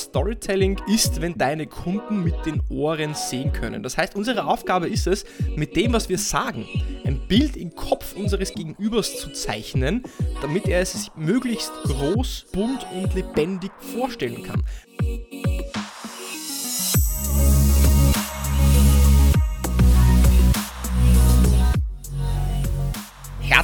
Storytelling ist, wenn deine Kunden mit den Ohren sehen können. Das heißt, unsere Aufgabe ist es, mit dem, was wir sagen, ein Bild im Kopf unseres Gegenübers zu zeichnen, damit er es möglichst groß, bunt und lebendig vorstellen kann.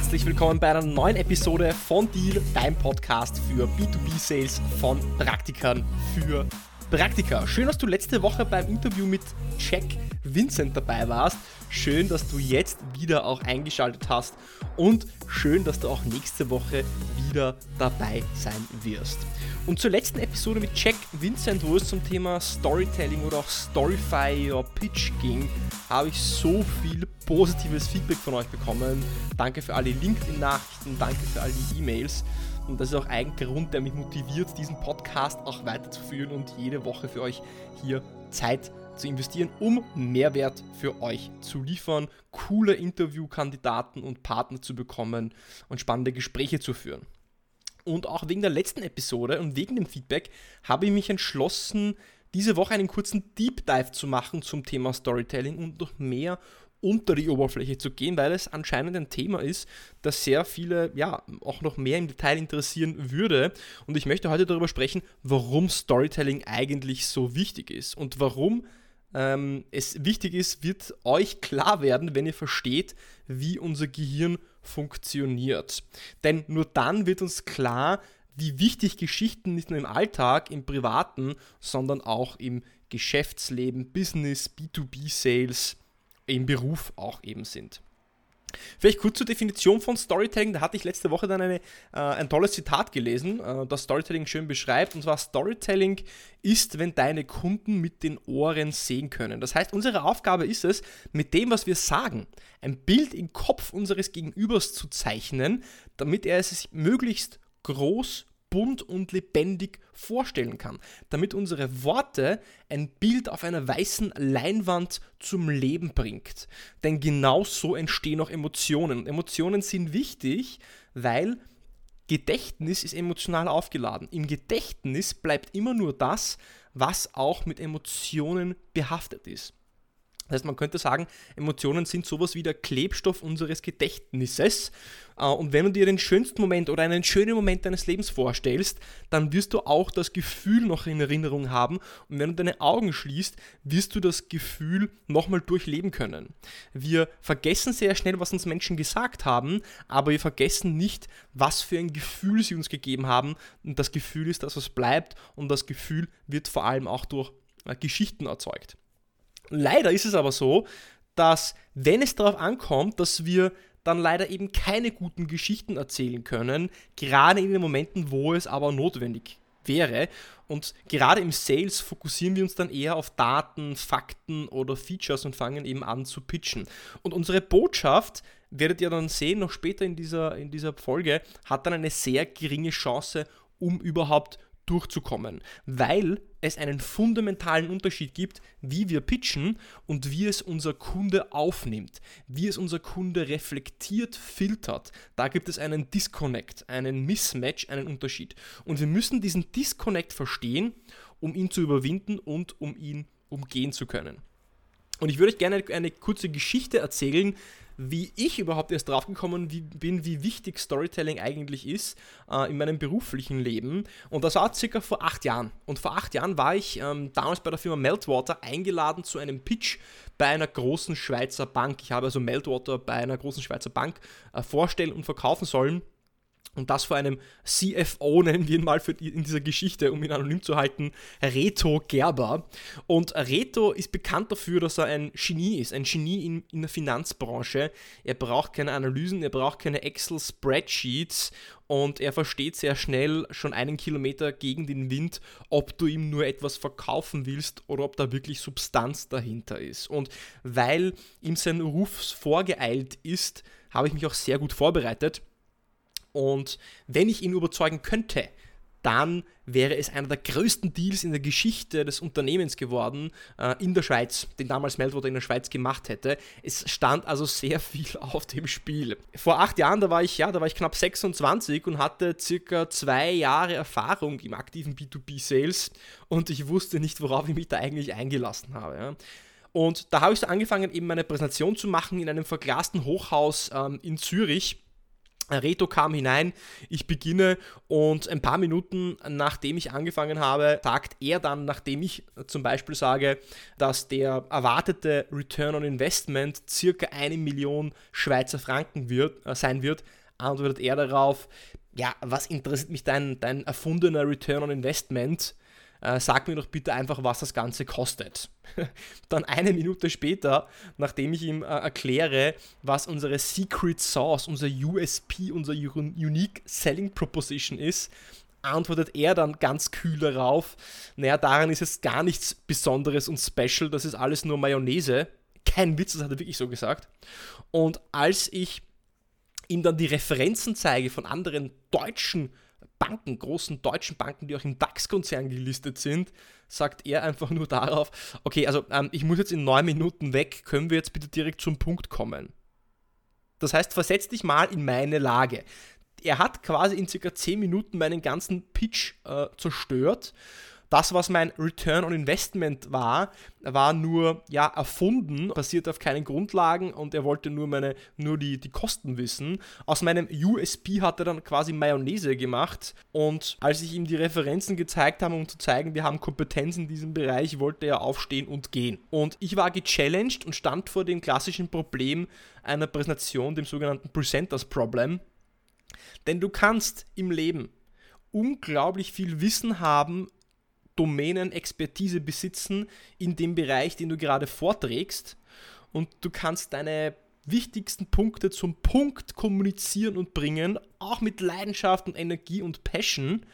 Herzlich willkommen bei einer neuen Episode von Deal, dein Podcast für B2B-Sales von Praktikern für Praktiker. Schön, dass du letzte Woche beim Interview mit Jack Vincent dabei warst. Schön, dass du jetzt wieder auch eingeschaltet hast und schön, dass du auch nächste Woche wieder dabei sein wirst. Und zur letzten Episode mit Jack Vincent, wo es zum Thema Storytelling oder auch Storyfy oder Pitch ging, habe ich so viel positives Feedback von euch bekommen. Danke für alle LinkedIn-Nachrichten, danke für all die E-Mails. Und das ist auch ein Grund, der mich motiviert, diesen Podcast auch weiterzuführen und jede Woche für euch hier Zeit zu investieren, um Mehrwert für euch zu liefern, coole Interviewkandidaten und Partner zu bekommen und spannende Gespräche zu führen. Und auch wegen der letzten Episode und wegen dem Feedback habe ich mich entschlossen, diese Woche einen kurzen Deep Dive zu machen zum Thema Storytelling und noch mehr unter die Oberfläche zu gehen, weil es anscheinend ein Thema ist, das sehr viele ja auch noch mehr im Detail interessieren würde. Und ich möchte heute darüber sprechen, warum Storytelling eigentlich so wichtig ist und warum ähm, es wichtig ist, wird euch klar werden, wenn ihr versteht, wie unser Gehirn funktioniert. Denn nur dann wird uns klar, wie wichtig Geschichten nicht nur im Alltag, im Privaten, sondern auch im Geschäftsleben, Business, B2B-Sales, im Beruf auch eben sind. Vielleicht kurz zur Definition von Storytelling. Da hatte ich letzte Woche dann eine, äh, ein tolles Zitat gelesen, äh, das Storytelling schön beschreibt. Und zwar: Storytelling ist, wenn deine Kunden mit den Ohren sehen können. Das heißt, unsere Aufgabe ist es, mit dem, was wir sagen, ein Bild im Kopf unseres Gegenübers zu zeichnen, damit er es möglichst groß bunt und lebendig vorstellen kann, damit unsere Worte ein Bild auf einer weißen Leinwand zum Leben bringt. Denn genau so entstehen auch Emotionen. Und Emotionen sind wichtig, weil Gedächtnis ist emotional aufgeladen. Im Gedächtnis bleibt immer nur das, was auch mit Emotionen behaftet ist. Das heißt, man könnte sagen, Emotionen sind sowas wie der Klebstoff unseres Gedächtnisses. Äh, und wenn du dir den schönsten Moment oder einen schönen Moment deines Lebens vorstellst, dann wirst du auch das Gefühl noch in Erinnerung haben. Und wenn du deine Augen schließt, wirst du das Gefühl nochmal durchleben können. Wir vergessen sehr schnell, was uns Menschen gesagt haben, aber wir vergessen nicht, was für ein Gefühl sie uns gegeben haben. Und das Gefühl ist das, was bleibt. Und das Gefühl wird vor allem auch durch äh, Geschichten erzeugt. Leider ist es aber so, dass wenn es darauf ankommt, dass wir dann leider eben keine guten Geschichten erzählen können, gerade in den Momenten, wo es aber notwendig wäre. Und gerade im Sales fokussieren wir uns dann eher auf Daten, Fakten oder Features und fangen eben an zu pitchen. Und unsere Botschaft, werdet ihr dann sehen, noch später in dieser, in dieser Folge, hat dann eine sehr geringe Chance, um überhaupt durchzukommen, weil es einen fundamentalen Unterschied gibt, wie wir pitchen und wie es unser Kunde aufnimmt, wie es unser Kunde reflektiert, filtert. Da gibt es einen Disconnect, einen Mismatch, einen Unterschied. Und wir müssen diesen Disconnect verstehen, um ihn zu überwinden und um ihn umgehen zu können. Und ich würde euch gerne eine kurze Geschichte erzählen, wie ich überhaupt erst draufgekommen bin, wie wichtig Storytelling eigentlich ist äh, in meinem beruflichen Leben. Und das war circa vor acht Jahren. Und vor acht Jahren war ich ähm, damals bei der Firma Meltwater eingeladen zu einem Pitch bei einer großen Schweizer Bank. Ich habe also Meltwater bei einer großen Schweizer Bank äh, vorstellen und verkaufen sollen. Und das vor einem CFO, nennen wir ihn mal die, in dieser Geschichte, um ihn anonym zu halten, Reto Gerber. Und Reto ist bekannt dafür, dass er ein Genie ist, ein Genie in, in der Finanzbranche. Er braucht keine Analysen, er braucht keine Excel-Spreadsheets und er versteht sehr schnell schon einen Kilometer gegen den Wind, ob du ihm nur etwas verkaufen willst oder ob da wirklich Substanz dahinter ist. Und weil ihm sein Ruf vorgeeilt ist, habe ich mich auch sehr gut vorbereitet und wenn ich ihn überzeugen könnte, dann wäre es einer der größten Deals in der Geschichte des Unternehmens geworden äh, in der Schweiz, den damals Meltwater in der Schweiz gemacht hätte. Es stand also sehr viel auf dem Spiel. Vor acht Jahren, da war ich, ja, da war ich knapp 26 und hatte circa zwei Jahre Erfahrung im aktiven B2B-Sales und ich wusste nicht, worauf ich mich da eigentlich eingelassen habe. Ja. Und da habe ich so angefangen, eben meine Präsentation zu machen in einem verglasten Hochhaus ähm, in Zürich Reto kam hinein, ich beginne und ein paar Minuten nachdem ich angefangen habe, sagt er dann, nachdem ich zum Beispiel sage, dass der erwartete Return on Investment circa eine Million Schweizer Franken wird, äh, sein wird, antwortet er darauf, ja, was interessiert mich dein, dein erfundener Return on Investment? Äh, sag mir doch bitte einfach, was das Ganze kostet. Dann eine Minute später, nachdem ich ihm äh, erkläre, was unsere Secret Sauce, unser USP, unser Unique Selling Proposition ist, antwortet er dann ganz kühl darauf, naja, daran ist es gar nichts Besonderes und Special, das ist alles nur Mayonnaise. Kein Witz, das hat er wirklich so gesagt. Und als ich ihm dann die Referenzen zeige von anderen deutschen Banken, großen deutschen Banken, die auch im DAX-Konzern gelistet sind, sagt er einfach nur darauf, okay, also ähm, ich muss jetzt in neun Minuten weg, können wir jetzt bitte direkt zum Punkt kommen. Das heißt, versetz dich mal in meine Lage. Er hat quasi in circa zehn Minuten meinen ganzen Pitch äh, zerstört das, was mein Return on Investment war, war nur ja, erfunden, basiert auf keinen Grundlagen und er wollte nur, meine, nur die, die Kosten wissen. Aus meinem USP hat er dann quasi Mayonnaise gemacht und als ich ihm die Referenzen gezeigt habe, um zu zeigen, wir haben Kompetenz in diesem Bereich, wollte er aufstehen und gehen. Und ich war gechallenged und stand vor dem klassischen Problem einer Präsentation, dem sogenannten Presenters Problem. Denn du kannst im Leben unglaublich viel Wissen haben Domänen, Expertise besitzen in dem Bereich, den du gerade vorträgst. Und du kannst deine wichtigsten Punkte zum Punkt kommunizieren und bringen, auch mit Leidenschaft und Energie und Passion.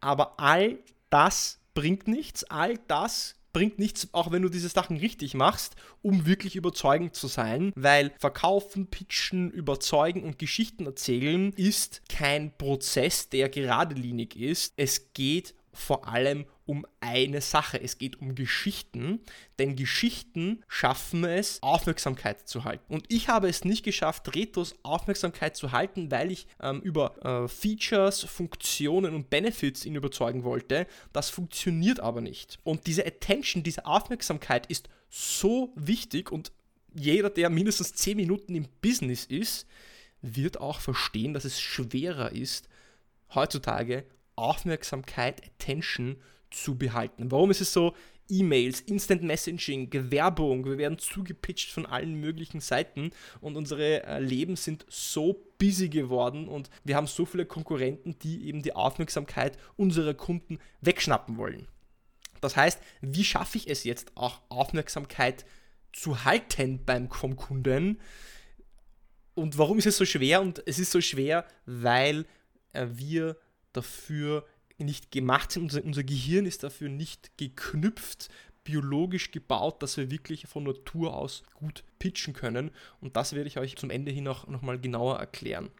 Aber all das bringt nichts, all das bringt nichts, auch wenn du diese Sachen richtig machst, um wirklich überzeugend zu sein, weil verkaufen, pitchen, überzeugen und Geschichten erzählen ist kein Prozess, der geradlinig ist. Es geht vor allem um eine Sache. Es geht um Geschichten, denn Geschichten schaffen es, Aufmerksamkeit zu halten. Und ich habe es nicht geschafft, Retos Aufmerksamkeit zu halten, weil ich ähm, über äh, Features, Funktionen und Benefits ihn überzeugen wollte. Das funktioniert aber nicht. Und diese Attention, diese Aufmerksamkeit ist so wichtig und jeder, der mindestens 10 Minuten im Business ist, wird auch verstehen, dass es schwerer ist, heutzutage Aufmerksamkeit, Attention zu behalten. Warum ist es so? E-Mails, Instant Messaging, Werbung, wir werden zugepitcht von allen möglichen Seiten und unsere äh, Leben sind so busy geworden und wir haben so viele Konkurrenten, die eben die Aufmerksamkeit unserer Kunden wegschnappen wollen. Das heißt, wie schaffe ich es jetzt auch Aufmerksamkeit zu halten beim vom Kunden? Und warum ist es so schwer? Und es ist so schwer, weil äh, wir dafür nicht gemacht sind. Unser, unser Gehirn ist dafür nicht geknüpft, biologisch gebaut, dass wir wirklich von Natur aus gut pitchen können. Und das werde ich euch zum Ende hin auch nochmal genauer erklären.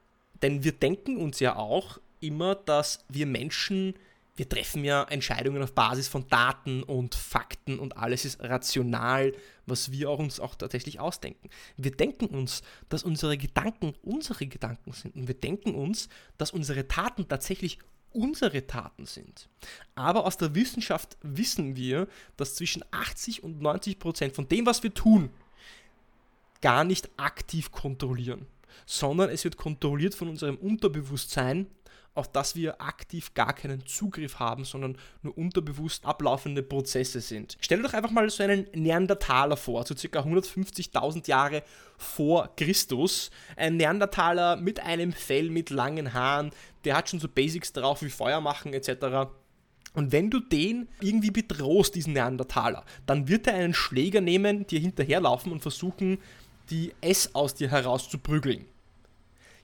Denn wir denken uns ja auch immer, dass wir Menschen, wir treffen ja Entscheidungen auf Basis von Daten und Fakten und alles ist rational, was wir auch uns auch tatsächlich ausdenken. Wir denken uns, dass unsere Gedanken unsere Gedanken sind und wir denken uns, dass unsere Taten tatsächlich unsere Taten sind. Aber aus der Wissenschaft wissen wir, dass zwischen 80 und 90 Prozent von dem, was wir tun, gar nicht aktiv kontrollieren, sondern es wird kontrolliert von unserem Unterbewusstsein auf das wir aktiv gar keinen Zugriff haben, sondern nur unterbewusst ablaufende Prozesse sind. Stell dir doch einfach mal so einen Neandertaler vor, so circa 150.000 Jahre vor Christus. Ein Neandertaler mit einem Fell, mit langen Haaren, der hat schon so Basics drauf wie Feuer machen etc. Und wenn du den irgendwie bedrohst, diesen Neandertaler, dann wird er einen Schläger nehmen, dir hinterherlaufen und versuchen, die S aus dir herauszuprügeln.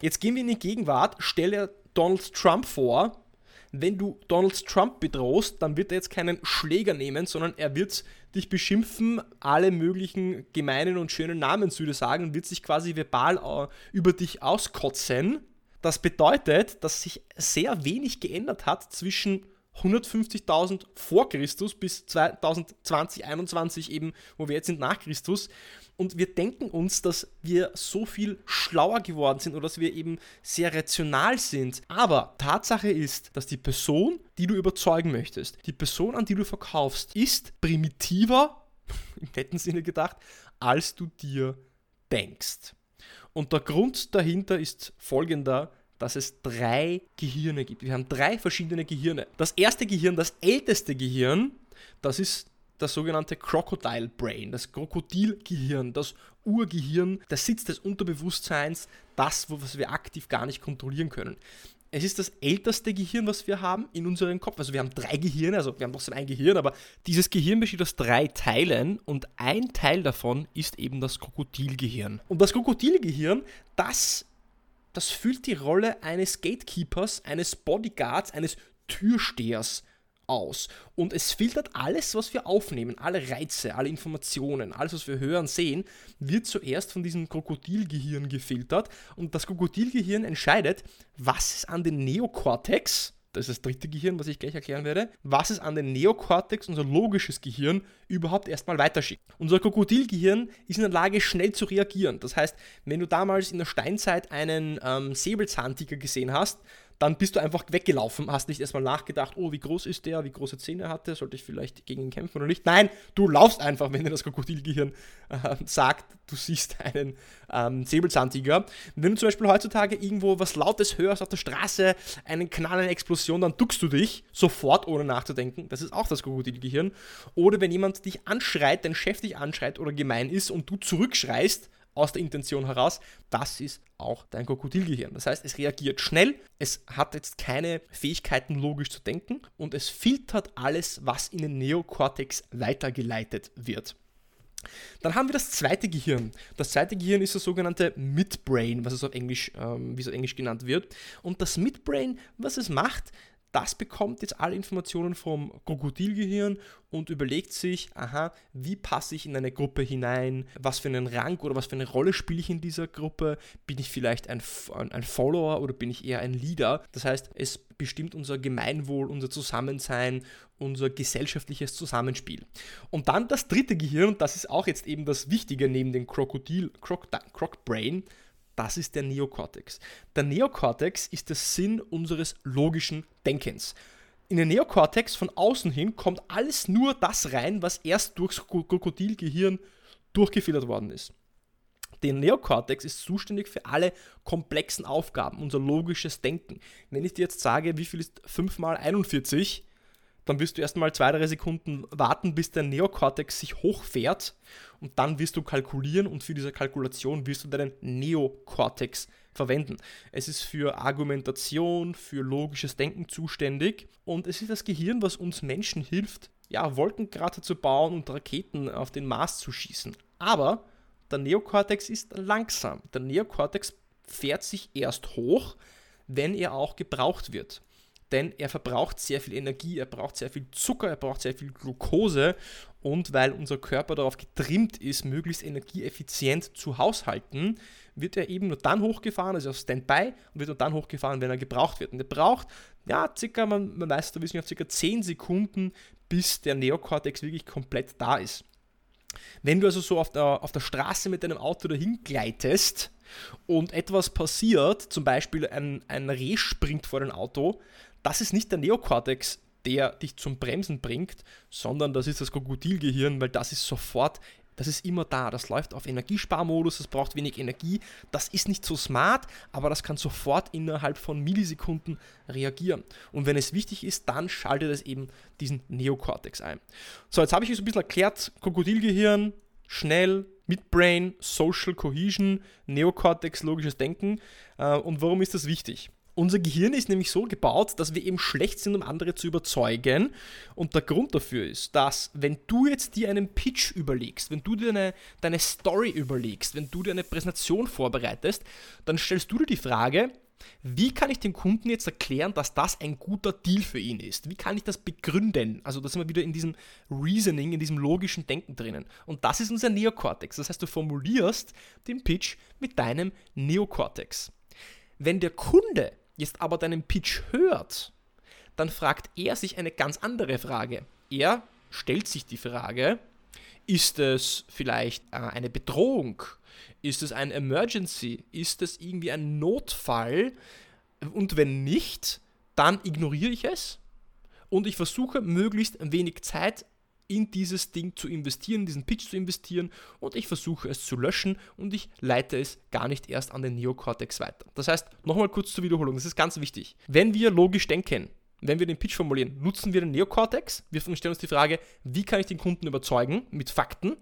Jetzt gehen wir in die Gegenwart, stelle Donald Trump vor. Wenn du Donald Trump bedrohst, dann wird er jetzt keinen Schläger nehmen, sondern er wird dich beschimpfen, alle möglichen gemeinen und schönen Namen zu dir sagen und wird sich quasi verbal äh, über dich auskotzen. Das bedeutet, dass sich sehr wenig geändert hat zwischen 150.000 vor Christus bis 2020, 2021 eben, wo wir jetzt sind nach Christus. Und wir denken uns, dass wir so viel schlauer geworden sind oder dass wir eben sehr rational sind. Aber Tatsache ist, dass die Person, die du überzeugen möchtest, die Person, an die du verkaufst, ist primitiver, im netten Sinne gedacht, als du dir denkst. Und der Grund dahinter ist folgender dass es drei Gehirne gibt. Wir haben drei verschiedene Gehirne. Das erste Gehirn, das älteste Gehirn, das ist das sogenannte Crocodile Brain, das Krokodilgehirn, das Urgehirn, der Sitz des Unterbewusstseins, das, was wir aktiv gar nicht kontrollieren können. Es ist das älteste Gehirn, was wir haben in unserem Kopf. Also wir haben drei Gehirne, also wir haben so ein Gehirn, aber dieses Gehirn besteht aus drei Teilen und ein Teil davon ist eben das Krokodilgehirn. Und das Krokodilgehirn, das das füllt die Rolle eines Gatekeepers, eines Bodyguards, eines Türstehers aus. Und es filtert alles, was wir aufnehmen, alle Reize, alle Informationen, alles, was wir hören, sehen, wird zuerst von diesem Krokodilgehirn gefiltert. Und das Krokodilgehirn entscheidet, was es an den Neokortex, das ist das dritte Gehirn, was ich gleich erklären werde, was es an den Neokortex, unser logisches Gehirn, überhaupt erstmal weiterschickt. Unser Krokodilgehirn ist in der Lage, schnell zu reagieren. Das heißt, wenn du damals in der Steinzeit einen ähm, Säbelzahntiger gesehen hast, dann bist du einfach weggelaufen, hast nicht erstmal nachgedacht, oh, wie groß ist der, wie große Zähne hat der, sollte ich vielleicht gegen ihn kämpfen oder nicht. Nein, du laufst einfach, wenn dir das Krokodilgehirn äh, sagt, du siehst einen ähm, Säbelzahntiger. Wenn du zum Beispiel heutzutage irgendwo was Lautes hörst auf der Straße, einen Knall, eine Explosion, dann duckst du dich sofort, ohne nachzudenken. Das ist auch das Krokodilgehirn. Oder wenn jemand dich anschreit, dein Chef dich anschreit oder gemein ist und du zurückschreist, aus der Intention heraus, das ist auch dein Krokodilgehirn. Das heißt, es reagiert schnell, es hat jetzt keine Fähigkeiten logisch zu denken und es filtert alles, was in den Neokortex weitergeleitet wird. Dann haben wir das zweite Gehirn. Das zweite Gehirn ist das sogenannte Midbrain, was es auf Englisch, ähm, wie es auf Englisch genannt wird. Und das Midbrain, was es macht, das bekommt jetzt alle Informationen vom Krokodilgehirn und überlegt sich, aha, wie passe ich in eine Gruppe hinein, was für einen Rang oder was für eine Rolle spiele ich in dieser Gruppe, bin ich vielleicht ein, ein Follower oder bin ich eher ein Leader. Das heißt, es bestimmt unser Gemeinwohl, unser Zusammensein, unser gesellschaftliches Zusammenspiel. Und dann das dritte Gehirn, und das ist auch jetzt eben das Wichtige neben dem Krokodil, Croc, Croc das ist der Neokortex. Der Neokortex ist der Sinn unseres logischen Denkens. In den Neokortex von außen hin kommt alles nur das rein, was erst durchs Krokodilgehirn durchgefiltert worden ist. Der Neokortex ist zuständig für alle komplexen Aufgaben, unser logisches Denken. Wenn ich dir jetzt sage, wie viel ist 5 mal 41, dann wirst du erstmal zwei, drei Sekunden warten, bis der Neokortex sich hochfährt und dann wirst du kalkulieren und für diese Kalkulation wirst du deinen Neokortex verwenden. Es ist für Argumentation, für logisches Denken zuständig und es ist das Gehirn, was uns Menschen hilft, ja, Wolkenkrater zu bauen und Raketen auf den Mars zu schießen. Aber der Neokortex ist langsam. Der Neokortex fährt sich erst hoch, wenn er auch gebraucht wird denn er verbraucht sehr viel Energie, er braucht sehr viel Zucker, er braucht sehr viel Glucose und weil unser Körper darauf getrimmt ist, möglichst energieeffizient zu haushalten, wird er eben nur dann hochgefahren, also auf Standby, und wird nur dann hochgefahren, wenn er gebraucht wird. Und er braucht, ja, circa, man, man weiß der Wissenschaft, circa 10 Sekunden, bis der Neokortex wirklich komplett da ist. Wenn du also so auf der, auf der Straße mit deinem Auto dahin gleitest und etwas passiert, zum Beispiel ein, ein Reh springt vor dein Auto, das ist nicht der Neokortex, der dich zum Bremsen bringt, sondern das ist das Krokodilgehirn, weil das ist sofort, das ist immer da. Das läuft auf Energiesparmodus, das braucht wenig Energie. Das ist nicht so smart, aber das kann sofort innerhalb von Millisekunden reagieren. Und wenn es wichtig ist, dann schaltet es eben diesen Neokortex ein. So, jetzt habe ich es ein bisschen erklärt. Krokodilgehirn, schnell, Midbrain, Social Cohesion, Neokortex, logisches Denken. Äh, und warum ist das wichtig? Unser Gehirn ist nämlich so gebaut, dass wir eben schlecht sind, um andere zu überzeugen. Und der Grund dafür ist, dass wenn du jetzt dir einen Pitch überlegst, wenn du dir eine, deine Story überlegst, wenn du dir eine Präsentation vorbereitest, dann stellst du dir die Frage, wie kann ich dem Kunden jetzt erklären, dass das ein guter Deal für ihn ist? Wie kann ich das begründen? Also da sind wir wieder in diesem Reasoning, in diesem logischen Denken drinnen. Und das ist unser Neokortex. Das heißt, du formulierst den Pitch mit deinem Neokortex. Wenn der Kunde jetzt aber deinen Pitch hört, dann fragt er sich eine ganz andere Frage. Er stellt sich die Frage, ist es vielleicht äh, eine Bedrohung? Ist es ein Emergency? Ist es irgendwie ein Notfall? Und wenn nicht, dann ignoriere ich es und ich versuche möglichst wenig Zeit in dieses Ding zu investieren, diesen Pitch zu investieren und ich versuche es zu löschen und ich leite es gar nicht erst an den Neocortex weiter. Das heißt, nochmal kurz zur Wiederholung, das ist ganz wichtig. Wenn wir logisch denken, wenn wir den Pitch formulieren, nutzen wir den Neocortex. Wir stellen uns die Frage, wie kann ich den Kunden überzeugen mit Fakten?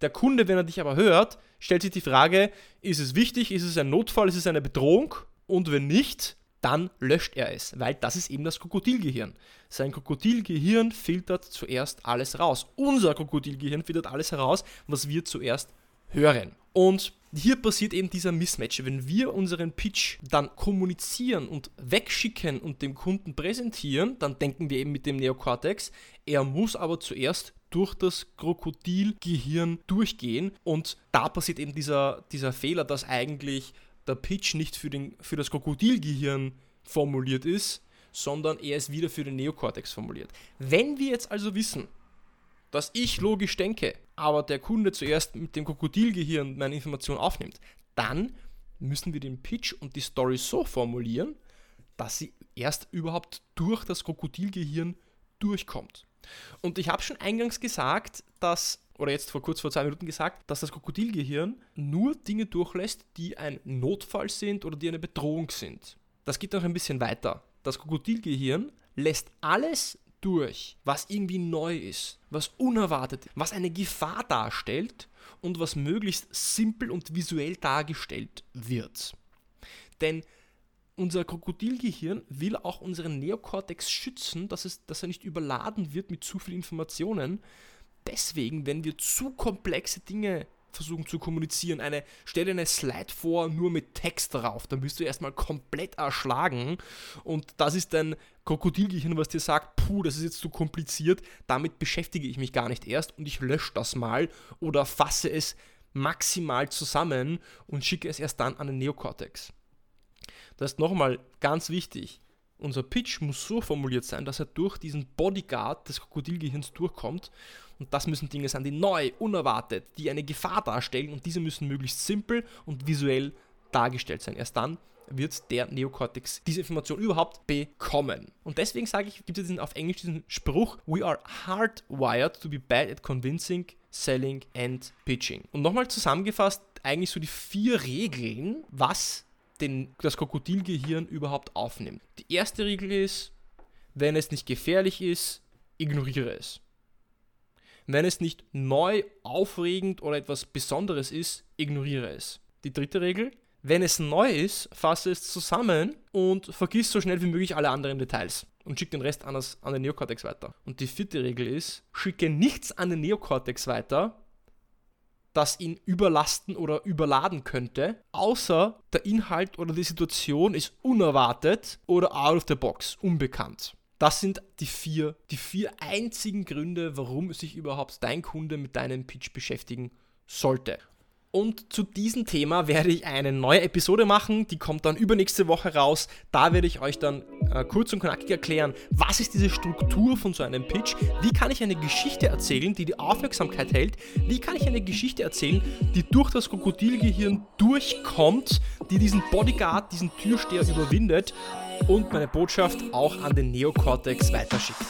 Der Kunde, wenn er dich aber hört, stellt sich die Frage, ist es wichtig, ist es ein Notfall, ist es eine Bedrohung? Und wenn nicht, dann löscht er es, weil das ist eben das Krokodilgehirn. Sein Krokodilgehirn filtert zuerst alles raus. Unser Krokodilgehirn filtert alles heraus, was wir zuerst hören. Und hier passiert eben dieser Mismatch. Wenn wir unseren Pitch dann kommunizieren und wegschicken und dem Kunden präsentieren, dann denken wir eben mit dem Neokortex, er muss aber zuerst durch das Krokodilgehirn durchgehen und da passiert eben dieser, dieser Fehler, dass eigentlich der Pitch nicht für, den, für das Krokodilgehirn formuliert ist, sondern er ist wieder für den Neokortex formuliert. Wenn wir jetzt also wissen, dass ich logisch denke, aber der Kunde zuerst mit dem Krokodilgehirn meine Information aufnimmt, dann müssen wir den Pitch und die Story so formulieren, dass sie erst überhaupt durch das Krokodilgehirn durchkommt. Und ich habe schon eingangs gesagt, dass oder jetzt vor kurz vor zwei Minuten gesagt, dass das Krokodilgehirn nur Dinge durchlässt, die ein Notfall sind oder die eine Bedrohung sind. Das geht noch ein bisschen weiter. Das Krokodilgehirn lässt alles durch, was irgendwie neu ist, was unerwartet, was eine Gefahr darstellt und was möglichst simpel und visuell dargestellt wird. Denn unser Krokodilgehirn will auch unseren Neokortex schützen, dass, es, dass er nicht überladen wird mit zu vielen Informationen, deswegen, wenn wir zu komplexe Dinge versuchen zu kommunizieren, eine, stell dir eine Slide vor, nur mit Text drauf, dann bist du erstmal komplett erschlagen und das ist dein Krokodilgehirn, was dir sagt, puh, das ist jetzt zu kompliziert, damit beschäftige ich mich gar nicht erst und ich lösche das mal oder fasse es maximal zusammen und schicke es erst dann an den Neokortex. Das ist nochmal ganz wichtig. Unser Pitch muss so formuliert sein, dass er durch diesen Bodyguard des Krokodilgehirns durchkommt und das müssen Dinge sein, die neu, unerwartet, die eine Gefahr darstellen und diese müssen möglichst simpel und visuell dargestellt sein. Erst dann wird der Neokortex diese Information überhaupt bekommen. Und deswegen sage ich, gibt es auf Englisch diesen Spruch, we are hardwired to be bad at convincing, selling and pitching. Und nochmal zusammengefasst, eigentlich so die vier Regeln, was den, das Krokodilgehirn überhaupt aufnimmt. Die erste Regel ist, wenn es nicht gefährlich ist, ignoriere es. Wenn es nicht neu, aufregend oder etwas Besonderes ist, ignoriere es. Die dritte Regel, wenn es neu ist, fasse es zusammen und vergiss so schnell wie möglich alle anderen Details und schick den Rest an, das, an den Neokortex weiter. Und die vierte Regel ist, schicke nichts an den Neokortex weiter, das ihn überlasten oder überladen könnte, außer der Inhalt oder die Situation ist unerwartet oder out of the box, unbekannt. Das sind die vier, die vier einzigen Gründe, warum sich überhaupt dein Kunde mit deinem Pitch beschäftigen sollte. Und zu diesem Thema werde ich eine neue Episode machen, die kommt dann übernächste Woche raus. Da werde ich euch dann äh, kurz und knackig erklären, was ist diese Struktur von so einem Pitch, wie kann ich eine Geschichte erzählen, die die Aufmerksamkeit hält, wie kann ich eine Geschichte erzählen, die durch das Krokodilgehirn durchkommt, die diesen Bodyguard, diesen Türsteher überwindet und meine Botschaft auch an den Neokortex weiterschickt.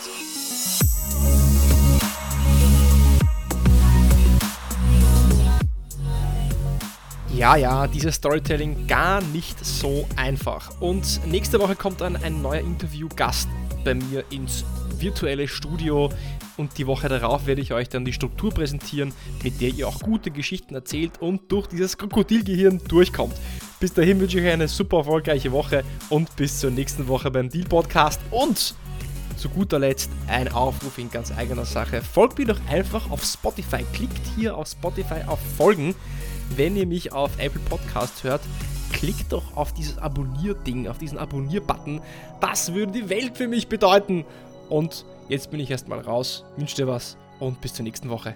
Ja, ja, dieses Storytelling gar nicht so einfach. Und nächste Woche kommt dann ein neuer Interviewgast bei mir ins virtuelle Studio und die Woche darauf werde ich euch dann die Struktur präsentieren, mit der ihr auch gute Geschichten erzählt und durch dieses Krokodilgehirn durchkommt. Bis dahin wünsche ich euch eine super erfolgreiche Woche und bis zur nächsten Woche beim Deal Podcast und zu guter Letzt ein Aufruf in ganz eigener Sache. Folgt mir doch einfach auf Spotify. Klickt hier auf Spotify auf Folgen wenn ihr mich auf Apple Podcast hört, klickt doch auf dieses Abonnier-Ding, auf diesen Abonnier-Button. Das würde die Welt für mich bedeuten. Und jetzt bin ich erstmal raus. Wünsche dir was und bis zur nächsten Woche.